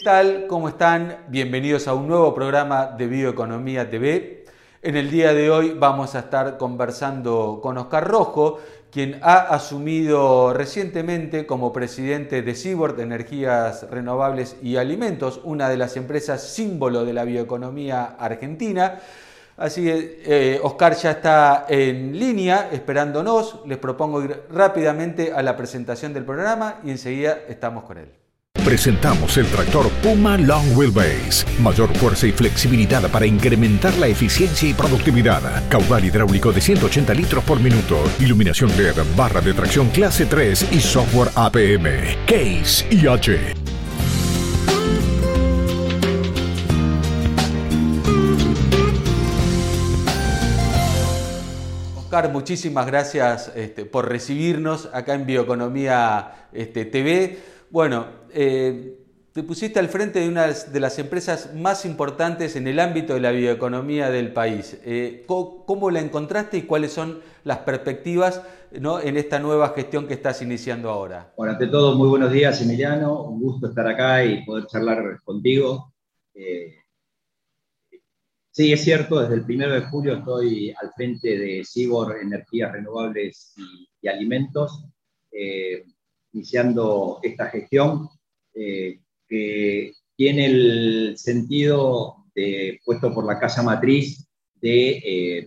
¿Qué tal? ¿Cómo están? Bienvenidos a un nuevo programa de Bioeconomía TV. En el día de hoy vamos a estar conversando con Oscar Rojo, quien ha asumido recientemente como presidente de Seaboard Energías Renovables y Alimentos, una de las empresas símbolo de la bioeconomía argentina. Así que eh, Oscar ya está en línea esperándonos. Les propongo ir rápidamente a la presentación del programa y enseguida estamos con él. Presentamos el tractor Puma Long Wheelbase. Mayor fuerza y flexibilidad para incrementar la eficiencia y productividad. Caudal hidráulico de 180 litros por minuto. Iluminación LED, barra de tracción clase 3 y software APM. Case IH. Oscar, muchísimas gracias este, por recibirnos acá en Bioeconomía este, TV. Bueno, eh, te pusiste al frente de una de las empresas más importantes en el ámbito de la bioeconomía del país. Eh, ¿cómo, la encontraste y cuáles son las perspectivas en esta nueva gestión que estás iniciando ahora? Bueno, ante todo, muy buenos días, Emiliano. Un gusto estar acá y poder charlar contigo. Eh, sí, es cierto, desde el 1 de julio estoy al frente de Cibor Energías Renovables y, Alimentos iniciando esta gestión, eh, que tiene el sentido de, puesto por la Casa Matriz de, eh,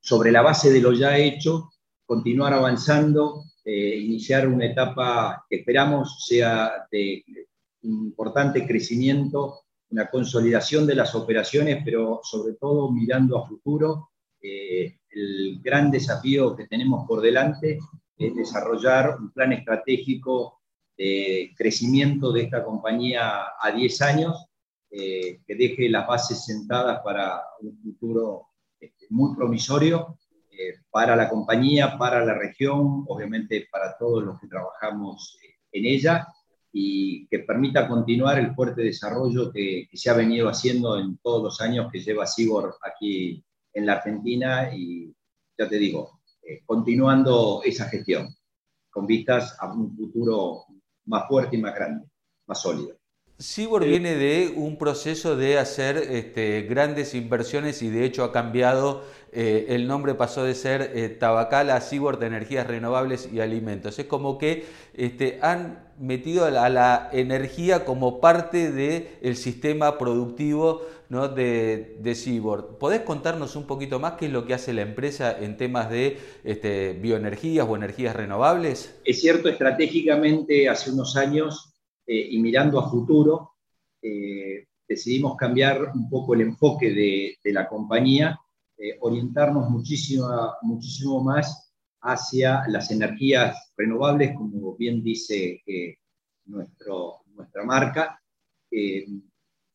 sobre la base de lo ya hecho, continuar avanzando, eh, iniciar una etapa que esperamos sea de importante crecimiento, una consolidación de las operaciones, pero sobre todo mirando a futuro. el gran desafío que tenemos por delante es desarrollar un plan estratégico crecimiento de esta compañía a 10 años, eh, que deje las bases sentadas para un futuro este, muy promisorio eh, para la compañía, para la región, obviamente para todos los que trabajamos eh, en ella y que permita continuar el fuerte desarrollo que, que, se ha venido haciendo en todos los años que lleva Sigor aquí en la Argentina y ya te digo, eh, continuando esa gestión, con vistas a un futuro más fuerte y más grande, más sólido. Cibor viene de un proceso de hacer este, grandes inversiones y de hecho ha cambiado, eh, el nombre pasó de ser eh, Tabacal a Cibor de Energías Renovables y Alimentos. Es como que este, han metido a la, energía como parte del sistema productivo ¿no? de, de ¿Podés contarnos un poquito más qué es lo que hace la empresa en temas de este, bioenergías o energías renovables? Es cierto, estratégicamente hace unos años eh, y mirando a futuro, eh, decidimos cambiar un poco el enfoque de, la compañía, eh, orientarnos muchísimo, muchísimo más hacia las energías renovables, como bien dice nuestra marca.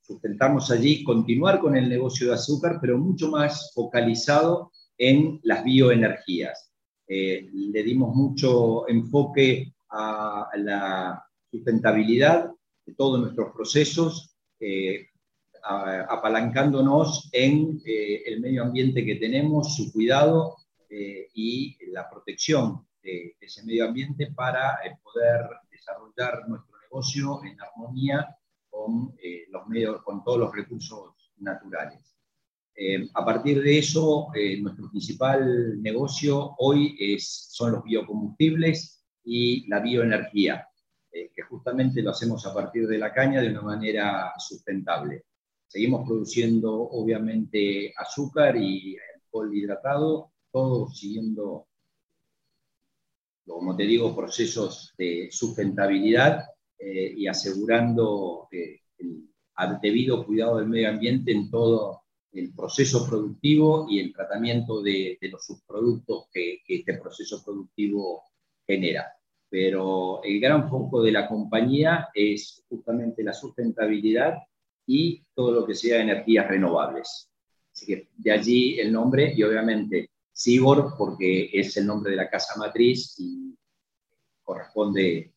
sustentamos allí continuar con el negocio de azúcar, pero mucho más focalizado en las bioenergías. le dimos mucho enfoque a la sustentabilidad de todos nuestros procesos, eh, apalancándonos en eh, el medio ambiente que tenemos, su cuidado eh, y la protección de, ese medio ambiente para poder desarrollar nuestro negocio en armonía con, los medios, con todos los recursos naturales. a partir de eso, nuestro principal negocio hoy es, son los biocombustibles y la bioenergía. Eh, que justamente lo hacemos a partir de la caña de una manera sustentable. Seguimos produciendo obviamente azúcar y alcohol hidratado, todo siguiendo, como te digo, procesos de sustentabilidad eh, y asegurando el, debido cuidado del medio ambiente en todo el proceso productivo y el tratamiento de, los subproductos que este proceso productivo genera pero el gran foco de la compañía es justamente la sustentabilidad y todo lo que sea energías renovables. Así que de allí el nombre y obviamente Cibor porque es el nombre de la casa matriz y corresponde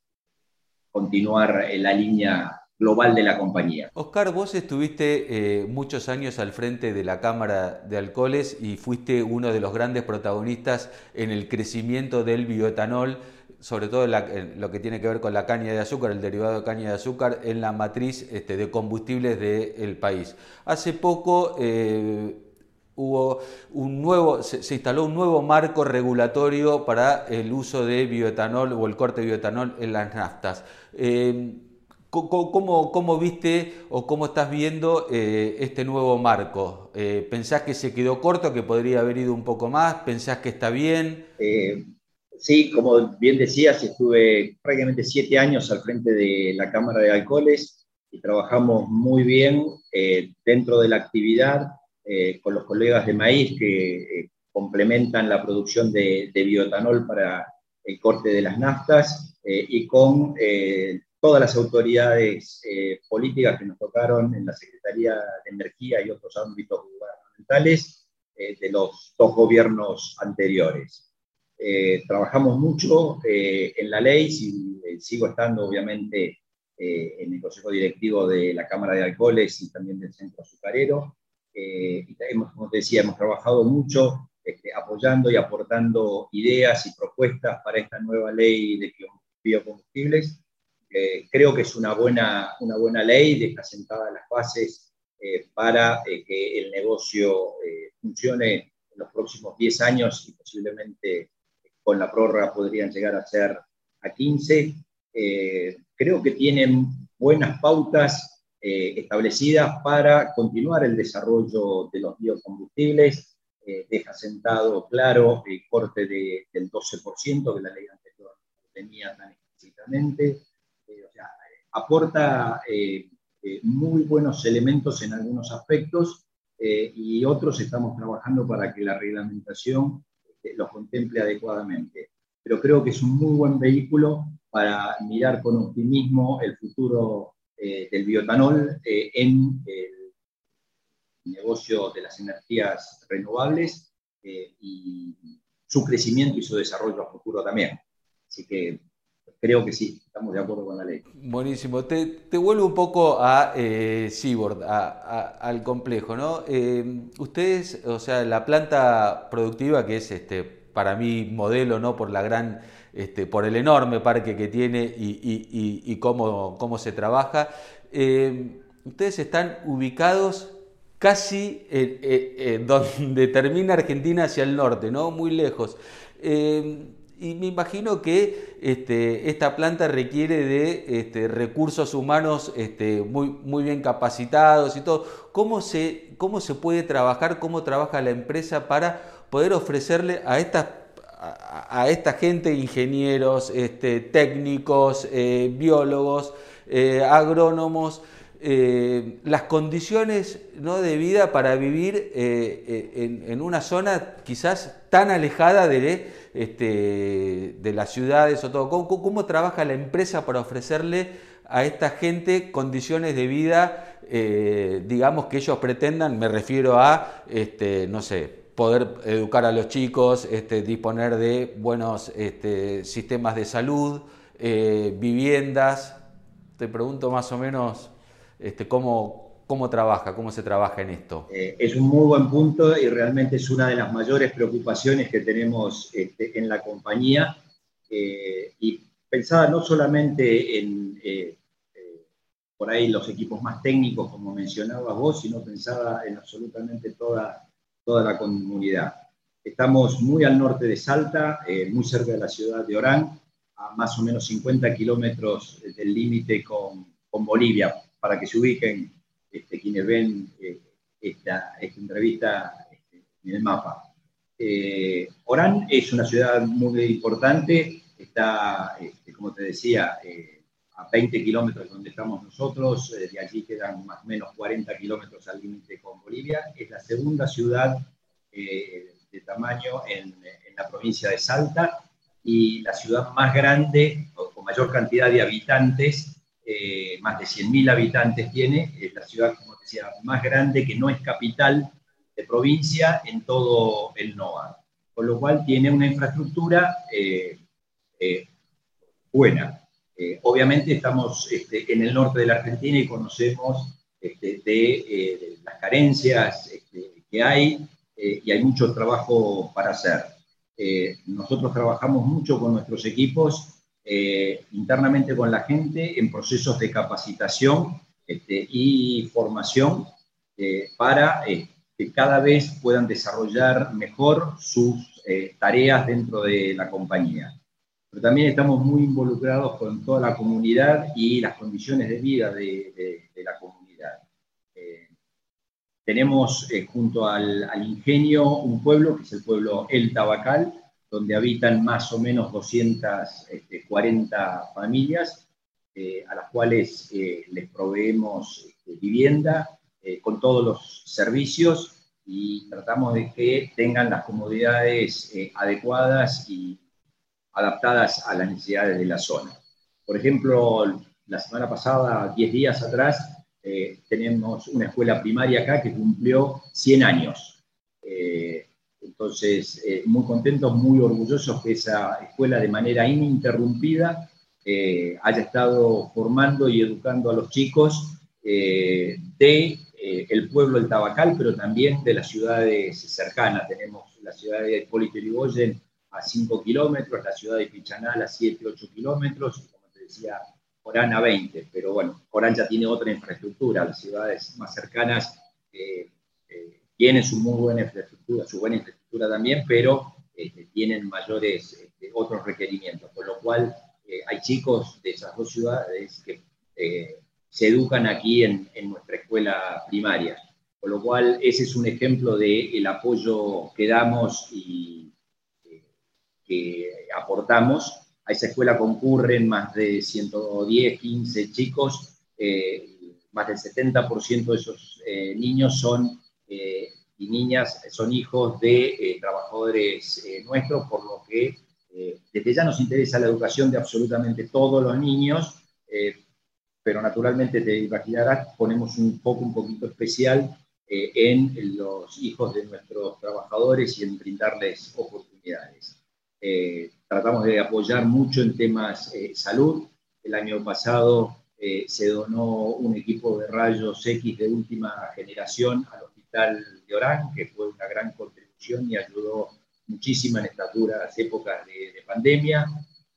continuar en la línea global de la compañía. Oscar, vos estuviste eh, muchos años al frente de la Cámara de Alcoholes y fuiste uno de los grandes protagonistas en el crecimiento del bioetanol sobre todo lo que tiene que ver con la caña de azúcar, el derivado de caña de azúcar, en la matriz este, de combustibles del país. Hace poco eh, hubo un nuevo, se, instaló un nuevo marco regulatorio para el uso de bioetanol o el corte de bioetanol en las naftas. Eh, ¿Cómo, viste o cómo estás viendo eh, este nuevo marco? ¿Pensás que se quedó corto, que podría haber ido un poco más? ¿Pensás que está bien? Sí, como bien decías, estuve prácticamente siete años al frente de la Cámara de Alcoholes y trabajamos muy bien eh, dentro de la actividad eh, con los colegas de maíz que eh, complementan la producción de, bioetanol para el corte de las naftas y con todas las autoridades políticas que nos tocaron en la Secretaría de Energía y otros ámbitos gubernamentales de los dos gobiernos anteriores. Eh, trabajamos mucho eh, en la ley, eh, sigo estando obviamente en el Consejo Directivo de la Cámara de Alcoholes y también del Centro Azucarero. y hemos, como te decía, hemos trabajado mucho este, apoyando y aportando ideas y propuestas para esta nueva ley de biocombustibles. creo que es una buena, una buena ley, deja sentadas las bases para que el negocio funcione en los próximos 10 años y posiblemente con la prórroga podrían llegar a ser a 15. Eh, creo que tienen buenas pautas eh, establecidas para continuar el desarrollo de los biocombustibles. Eh, deja sentado claro el corte del 12% que la ley anterior tenía tan explícitamente. O sea, aporta muy buenos elementos en algunos aspectos y otros estamos trabajando para que la reglamentación los contemple adecuadamente. Pero creo que es un muy buen vehículo para mirar con optimismo el futuro eh, del biotanol eh, en el negocio de las energías renovables eh, y su crecimiento y su desarrollo a futuro también. Así que creo que sí, estamos de acuerdo con la ley. Buenísimo. Te, te vuelvo un poco a eh, Seaboard, al complejo, ¿no? Eh, ustedes, o sea, la planta productiva que es este, para mí modelo, ¿no? Por la gran, este, por el enorme parque que tiene y, cómo, cómo, se trabaja. Eh, ustedes están ubicados casi donde termina Argentina hacia el norte, ¿no? Muy lejos y me imagino que este, esta planta requiere de este, recursos humanos este, muy, muy bien capacitados y todo. ¿Cómo se, ¿Cómo se puede trabajar, cómo trabaja la empresa para poder ofrecerle a esta, a, esta gente, ingenieros, este, técnicos, eh, biólogos, eh, agrónomos, eh, las condiciones ¿no? de vida para vivir en, en, una zona quizás tan alejada de este, las ciudades o todo. ¿Cómo, trabaja la empresa para ofrecerle a esta gente condiciones de vida, eh, digamos, que ellos pretendan? Me refiero a, este, no sé, poder educar a los chicos, este, disponer de buenos sistemas de salud, eh, viviendas. Te pregunto más o menos este, cómo, ¿Cómo trabaja? ¿Cómo se trabaja en esto? Eh, es un muy buen punto y realmente es una de las mayores preocupaciones que tenemos este, en la compañía. Eh, y pensaba no solamente en eh, por ahí los equipos más técnicos, como mencionabas vos, sino pensaba en absolutamente toda, toda la comunidad. Estamos muy al norte de Salta, muy cerca de la ciudad de Orán, a más o menos 50 kilómetros del límite con, con Bolivia, para que se ubiquen este, quienes ven eh, esta, entrevista este, en el mapa. Eh, Orán es una ciudad muy importante, está, este, como te decía, eh, a 20 kilómetros de donde estamos nosotros, de allí quedan más o menos 40 kilómetros al límite con Bolivia, es la segunda ciudad de tamaño en, la provincia de Salta y la ciudad más grande con mayor cantidad de habitantes más de 100.000 habitantes tiene, es la ciudad, como decía, más grande que no es capital de provincia en todo el NOA, con lo cual tiene una infraestructura eh, eh, buena. obviamente estamos este, en el norte de la Argentina y conocemos este, de, las carencias este, que hay y hay mucho trabajo para hacer. nosotros trabajamos mucho con nuestros equipos, internamente con la gente, en procesos de capacitación este, y formación para que cada vez puedan desarrollar mejor sus tareas dentro de la compañía pero también estamos muy involucrados con toda la comunidad y las condiciones de vida de, la comunidad. Eh, tenemos eh, junto al, ingenio un pueblo, que es el pueblo El Tabacal, donde habitan más o menos 240 este, familias, eh, a las cuales les proveemos este, vivienda con todos los servicios y tratamos de que tengan las comodidades adecuadas y adaptadas a las necesidades de la zona. Por ejemplo, la semana pasada, 10 días atrás, eh, tenemos una escuela primaria acá que cumplió 100 años. Eh, entonces, eh, muy contentos, muy orgullosos que esa escuela de manera ininterrumpida haya estado formando y educando a los chicos de el pueblo del Tabacal, pero también de las ciudades cercanas. Tenemos la ciudad de Hipólito Yrigoyen, a 5 kilómetros, la ciudad de Pichanal a 7, 8 kilómetros, y como te decía, Orán a 20, pero bueno, Orán ya tiene otra infraestructura, las ciudades más cercanas eh, eh, tienen su muy buena infraestructura, su buena infraestructura también, pero este, tienen mayores este, otros requerimientos, por lo cual eh, hay chicos de esas dos ciudades que se educan aquí en, nuestra escuela primaria, por lo cual ese es un ejemplo del el apoyo que damos y que aportamos. A esa escuela concurren más de 110, 15 chicos, eh, más del 70% de esos eh, niños son eh, y niñas son hijos de trabajadores nuestros, por lo que desde ya nos interesa la educación de absolutamente todos los niños, pero naturalmente te imaginarás, ponemos un foco un poquito especial en los hijos de nuestros trabajadores y en brindarles oportunidades. Eh, tratamos de apoyar mucho en temas eh, salud. El año pasado eh, se donó un equipo de rayos X de última generación al Hospital de Orán, que fue una gran contribución y ayudó muchísimo en estas duras épocas de, pandemia.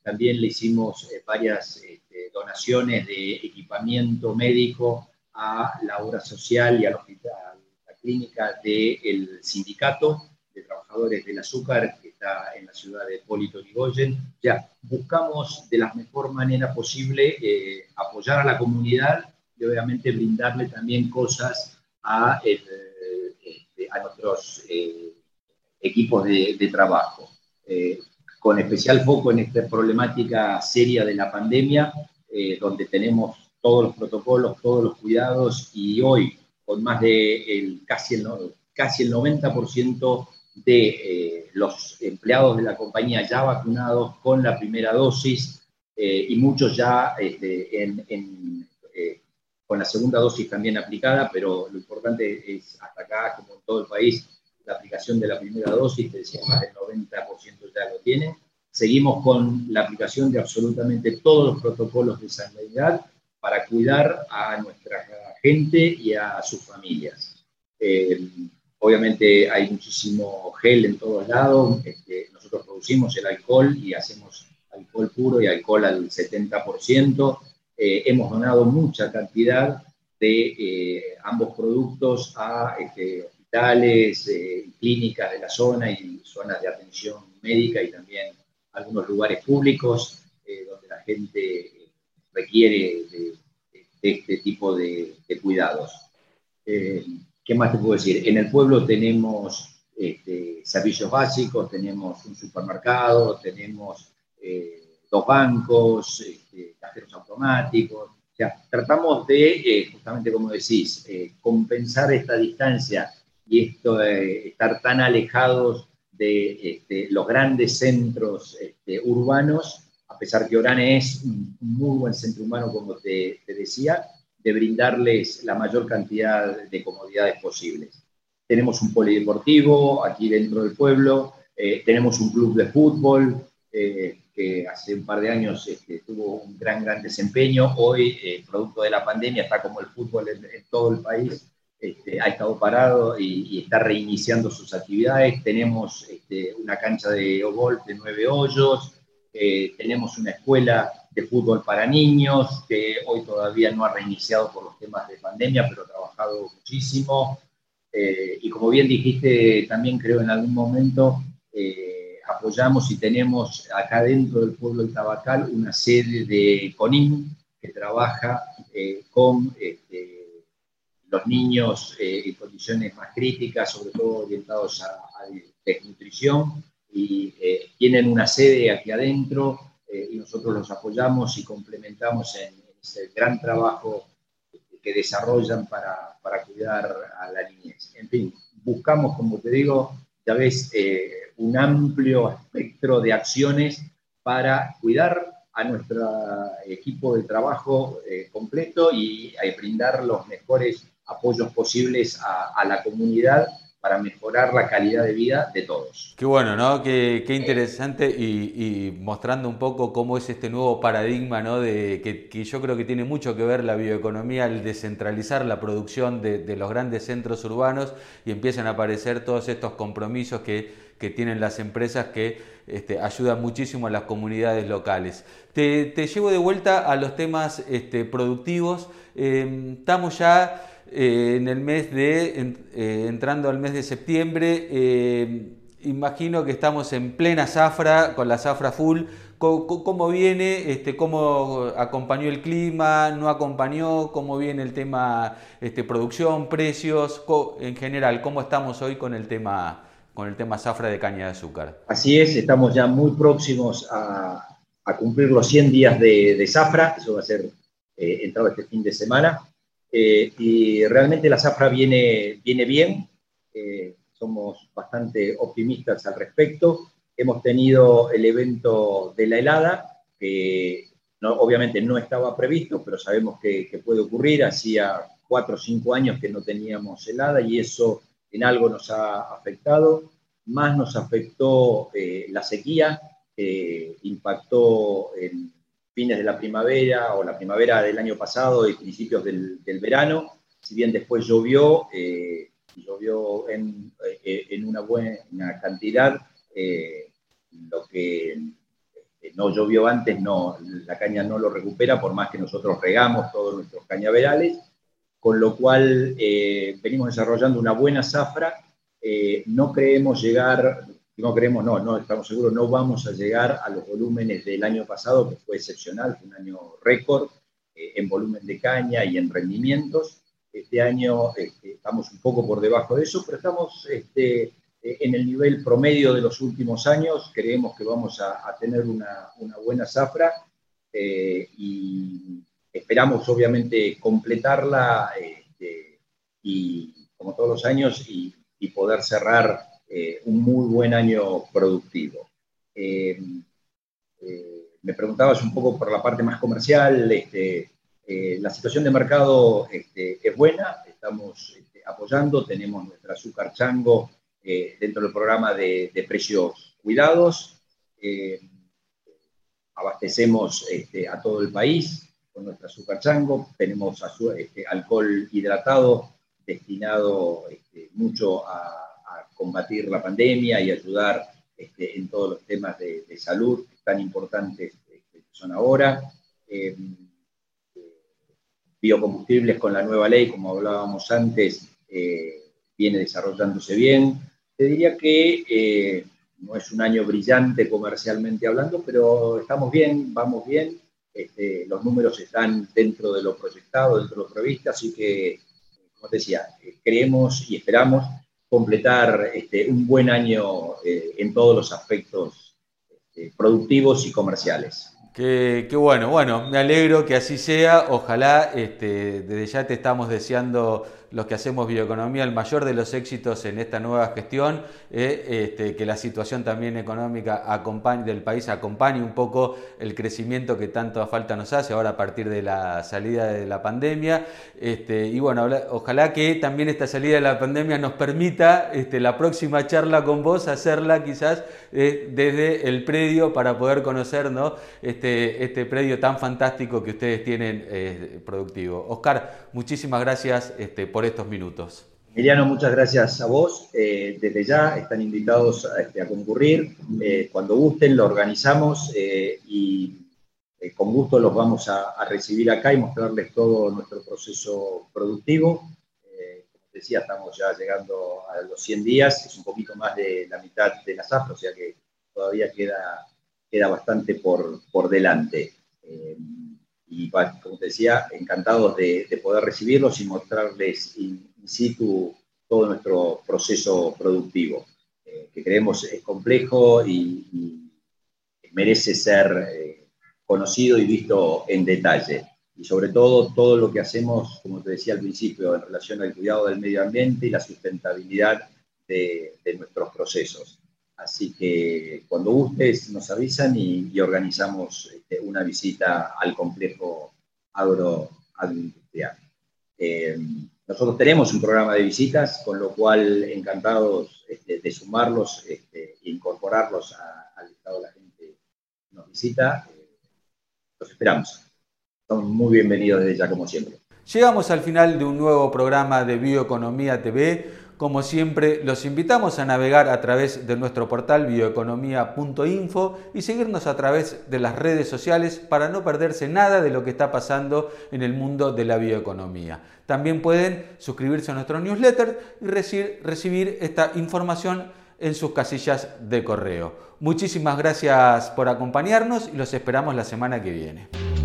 También le hicimos varias este, donaciones de equipamiento médico a la obra social y al hospital, la clínica del sindicato de trabajadores del azúcar que está en la ciudad de Polito Yrigoyen. Ya, buscamos de la mejor manera posible eh, apoyar a la comunidad y obviamente brindarle también cosas a, este, a nuestros eh, equipos de, trabajo. Eh, con especial foco en esta problemática seria de la pandemia, donde tenemos todos los protocolos, todos los cuidados y hoy con más de el, casi, el, casi el 90% de eh, los empleados de la compañía ya vacunados con la primera dosis eh, y muchos ya este, eh, con la segunda dosis también aplicada, pero lo importante es hasta acá, como en todo el país, la aplicación de la primera dosis, que decía más del 90% ya lo tiene. Seguimos con la aplicación de absolutamente todos los protocolos de sanidad para cuidar a nuestra gente y a sus familias. Obviamente hay muchísimo gel en todos lados. Este, nosotros producimos el alcohol y hacemos alcohol puro y alcohol al 70%. Eh, hemos donado mucha cantidad de eh, ambos productos a este, hospitales, eh, clínicas de la zona y zonas de atención médica y también algunos lugares públicos donde la gente requiere de, este tipo de, cuidados. ¿Qué más te puedo decir? En el pueblo tenemos este, servicios básicos, tenemos un supermercado, tenemos dos bancos, este, cajeros automáticos. O sea, tratamos de, eh, justamente como decís, eh, compensar esta distancia y esto, estar tan alejados de este, los grandes centros urbanos, a pesar que Orán es un muy buen centro humano, como te, decía, de brindarles la mayor cantidad de comodidades posibles. Tenemos un polideportivo aquí dentro del pueblo, eh, tenemos un club de fútbol eh, que hace un par de años este, tuvo un gran, gran desempeño. Hoy, eh, producto de la pandemia, está como el fútbol en, todo el país, este, ha estado parado y, está reiniciando sus actividades. Tenemos este, una cancha de golf de nueve hoyos, eh, tenemos una escuela de fútbol para niños que hoy todavía no ha reiniciado por los temas de pandemia, pero ha trabajado muchísimo. Eh, y como bien dijiste, también creo en algún momento apoyamos y tenemos acá dentro del pueblo de Tabacal una sede de CONIM que trabaja con este, los niños eh, en condiciones más críticas, sobre todo orientados a, desnutrición, y eh, tienen una sede aquí adentro eh, y nosotros los apoyamos y complementamos en, ese gran trabajo que desarrollan para, para, cuidar a la niñez. En fin, buscamos, como te digo, ya ves, un amplio espectro de acciones para cuidar a nuestro equipo de trabajo completo y a brindar los mejores apoyos posibles a, la comunidad para mejorar la calidad de vida de todos. Qué bueno, ¿no? Qué, interesante y, mostrando un poco cómo es este nuevo paradigma, ¿no? De, que, yo creo que tiene mucho que ver la bioeconomía al descentralizar la producción de, los grandes centros urbanos y empiezan a aparecer todos estos compromisos que, tienen las empresas que este, ayudan muchísimo a las comunidades locales. Te, llevo de vuelta a los temas este, productivos. Em, estamos ya eh, en el mes de, eh, entrando al mes de septiembre, eh, imagino que estamos en plena zafra, con la zafra full. ¿Cómo, viene? Este, ¿Cómo acompañó el clima? ¿No acompañó? ¿Cómo viene el tema este, producción, precios? En general, ¿cómo estamos hoy con el tema con el tema zafra de caña de azúcar? Así es, estamos ya muy próximos a, cumplir los 100 días de, zafra, eso va a ser entrado este fin de semana. Eh, y realmente la zafra viene, viene bien, eh, somos bastante optimistas al respecto. Hemos tenido el evento de la helada, que obviamente no estaba previsto, pero sabemos que, puede ocurrir. Hacía cuatro o cinco años que no teníamos helada y eso en algo nos ha afectado. Más nos afectó eh, la sequía, que impactó en fines de la primavera o la primavera del año pasado y principios del, verano. Si bien después llovió, eh, llovió en, eh, en, una buena cantidad, eh, lo que no llovió antes, no, la caña no lo recupera, por más que nosotros regamos todos nuestros cañaverales, con lo cual venimos desarrollando una buena zafra. no creemos llegar, no creemos, no, no estamos seguros, no vamos a llegar a los volúmenes del año pasado, que fue excepcional, fue un año récord eh, en volumen de caña y en rendimientos. Este año este, estamos un poco por debajo de eso, pero estamos este, eh, en el nivel promedio de los últimos años. Creemos que vamos a, tener una, una, buena zafra eh, y esperamos obviamente completarla este, y como todos los años y, y poder cerrar eh, un muy buen año productivo. Eh, eh, me preguntabas un poco por la parte más comercial, este, la situación de mercado este, es buena, estamos este, apoyando, tenemos nuestra azúcar chango dentro del programa de, precios cuidados, abastecemos a todo el país con nuestra azúcar chango, tenemos alcohol hidratado destinado mucho a combatir la pandemia y ayudar este, en todos los temas de, salud tan importantes este, que son ahora. Eh, biocombustibles con la nueva ley, como hablábamos antes, eh, viene desarrollándose bien. Te diría que eh, no es un año brillante comercialmente hablando, pero estamos bien, vamos bien. Este, los números están dentro de lo proyectado, dentro de lo previsto, así que, como te decía, creemos y esperamos completar este, un buen año eh, en todos los aspectos este, productivos y comerciales. Qué, bueno, bueno, me alegro que así sea. Ojalá, este, desde ya te estamos deseando los que hacemos bioeconomía, el mayor de los éxitos en esta nueva gestión, eh, este, que la situación también económica del país acompañe un poco el crecimiento que tanto falta nos hace ahora a partir de la salida de la pandemia. Este, y bueno, ojalá que también esta salida de la pandemia nos permita este, la próxima charla con vos hacerla quizás eh, desde el predio para poder conocer ¿no? este, este predio tan fantástico que ustedes tienen eh, productivo. Oscar, muchísimas gracias este, por estos minutos. Emiliano, muchas gracias a vos. Eh, desde ya están invitados a, este, concurrir. Eh, cuando gusten, lo organizamos eh, y con gusto los vamos a, recibir acá y mostrarles todo nuestro proceso productivo. como decía, estamos ya llegando a los 100 días, es un poquito más de la mitad de la zafra, o sea que todavía queda, queda bastante por, por delante. Y como te decía, encantados de, de poder recibirlos y mostrarles situ todo nuestro proceso productivo, eh, que creemos es complejo y, merece ser eh, conocido y visto en detalle. Y sobre todo, todo lo que hacemos, como te decía al principio, en relación al cuidado del medio ambiente y la sustentabilidad de, nuestros procesos. Así que cuando gustes nos avisan y, organizamos este, una visita al complejo agroindustrial. Eh, nosotros tenemos un programa de visitas, con lo cual encantados este, de sumarlos este, e incorporarlos al estado de la gente que nos visita. Eh, los esperamos. Son muy bienvenidos desde ya, como siempre. Llegamos al final de un nuevo programa de Bioeconomía TV como siempre, los invitamos a navegar a través de nuestro portal bioeconomía.info y seguirnos a través de las redes sociales para no perderse nada de lo que está pasando en el mundo de la bioeconomía. También pueden suscribirse a nuestro newsletter y recibir esta información en sus casillas de correo. Muchísimas gracias por acompañarnos y los esperamos la semana que viene.